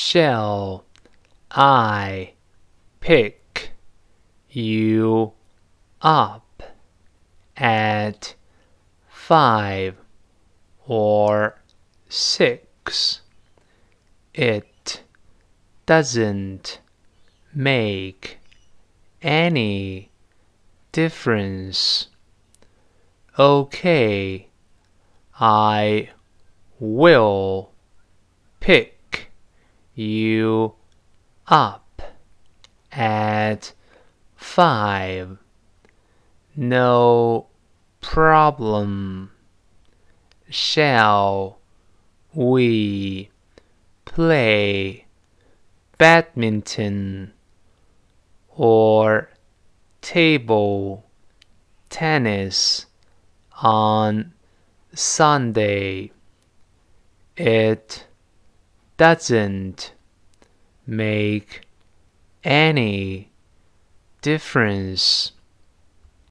Shall I pick you up at five or six? It doesn't make any difference. Okay, I will pick you up at five. No problem. Shall we play badminton or table tennis on Sunday? It doesn't make any difference.